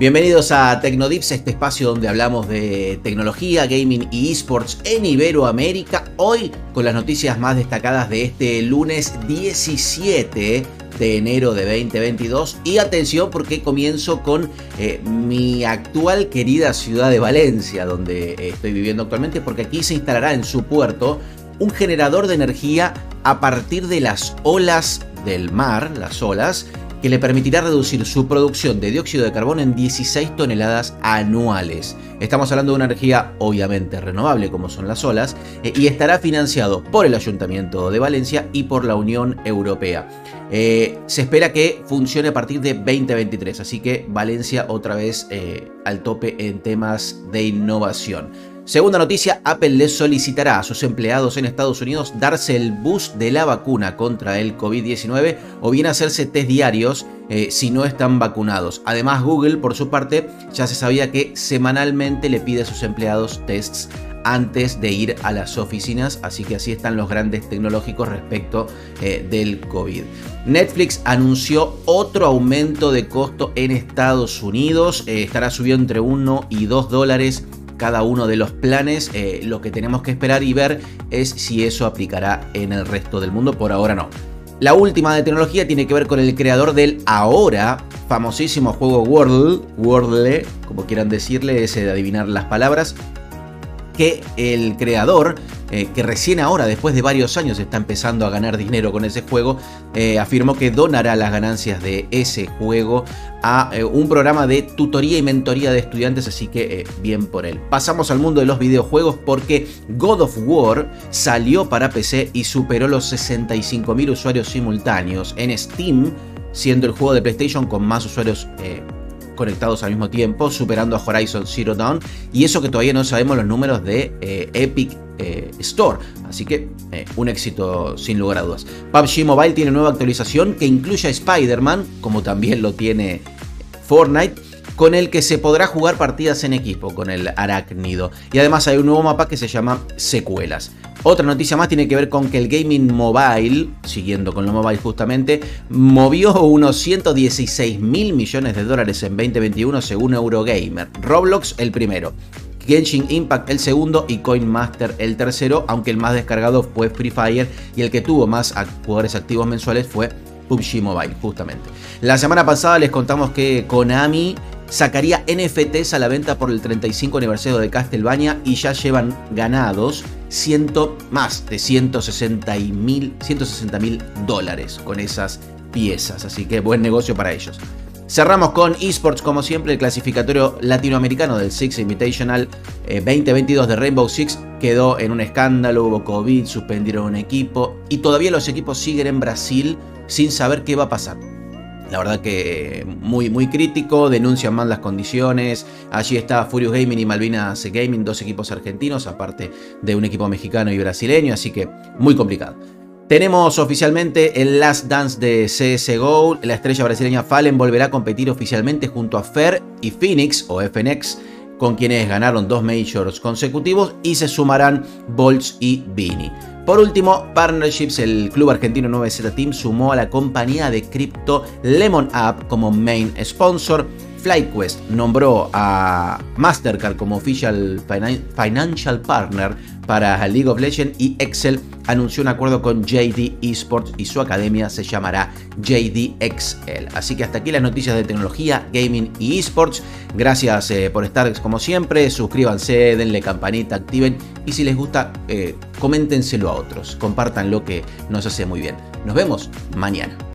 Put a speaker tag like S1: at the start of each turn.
S1: Bienvenidos a Tecnodips, este espacio donde hablamos de tecnología, gaming y esports en Iberoamérica. Hoy con las noticias más destacadas de este lunes 17 de enero de 2022. Y atención porque comienzo con eh, mi actual querida ciudad de Valencia, donde estoy viviendo actualmente, porque aquí se instalará en su puerto un generador de energía a partir de las olas del mar, las olas, que le permitirá reducir su producción de dióxido de carbono en 16 toneladas anuales. Estamos hablando de una energía obviamente renovable como son las olas eh, y estará financiado por el Ayuntamiento de Valencia y por la Unión Europea. Eh, se espera que funcione a partir de 2023, así que Valencia otra vez eh, al tope en temas de innovación. Segunda noticia, Apple les solicitará a sus empleados en Estados Unidos darse el boost de la vacuna contra el COVID-19 o bien hacerse test diarios eh, si no están vacunados. Además, Google, por su parte, ya se sabía que semanalmente le pide a sus empleados tests antes de ir a las oficinas, así que así están los grandes tecnológicos respecto eh, del COVID. Netflix anunció otro aumento de costo en Estados Unidos, eh, estará subiendo entre 1 y 2 dólares cada uno de los planes. Eh, lo que tenemos que esperar y ver es si eso aplicará en el resto del mundo. Por ahora no. La última de tecnología tiene que ver con el creador del ahora famosísimo juego Wordle, Wordle, como quieran decirle, ese de adivinar las palabras, que el creador eh, que recién ahora, después de varios años, está empezando a ganar dinero con ese juego, eh, afirmó que donará las ganancias de ese juego a eh, un programa de tutoría y mentoría de estudiantes, así que bien por él. Pasamos al mundo de los videojuegos porque God of War salió para PC y superó los 65.000 usuarios simultáneos en Steam, siendo el juego de PlayStation con más usuarios conectados al mismo tiempo, superando a Horizon Zero Dawn. Y eso que todavía no sabemos los números de Epic eh, Store. Así que eh, un éxito sin lugar a dudas. PUBG Mobile tiene nueva actualización que incluye a Spider-Man, como también lo tiene Fortnite con el que se podrá jugar partidas en equipo con el arácnido. Y además hay un nuevo mapa que se llama Secuelas. Otra noticia más tiene que ver con que el gaming mobile, siguiendo con lo mobile justamente, movió unos 116 mil millones de dólares en 2021 según Eurogamer. Roblox el primero. Genshin Impact el segundo y Coin Master el tercero, aunque el más descargado fue Free Fire y el que tuvo más jugadores activos mensuales fue PUBG Mobile, justamente. La semana pasada les contamos que Konami sacaría NFTs a la venta por el 35 aniversario de Castlevania y ya llevan ganados ciento, más de 160 mil dólares con esas piezas, así que buen negocio para ellos. Cerramos con esports, como siempre, el clasificatorio latinoamericano del Six Invitational 2022 eh, de Rainbow Six quedó en un escándalo, hubo COVID, suspendieron un equipo y todavía los equipos siguen en Brasil sin saber qué va a pasar. La verdad que muy, muy crítico, denuncian mal las condiciones. Allí está Furious Gaming y Malvinas Gaming, dos equipos argentinos, aparte de un equipo mexicano y brasileño, así que muy complicado. Tenemos oficialmente el Last Dance de CSGO. La estrella brasileña Fallen volverá a competir oficialmente junto a Fer y Phoenix o FNX, con quienes ganaron dos majors consecutivos y se sumarán Bolts y Vini. Por último, Partnerships, el club argentino 9Z Team sumó a la compañía de cripto Lemon App como main sponsor. FlightQuest nombró a Mastercard como official financial partner para League of Legends y Excel anunció un acuerdo con JD Esports y su academia se llamará JDXL. Así que hasta aquí las noticias de tecnología, gaming y esports. Gracias eh, por estar como siempre. Suscríbanse, denle campanita, activen y si les gusta, eh, coméntenselo a otros. Compartan lo que nos hace muy bien. Nos vemos mañana.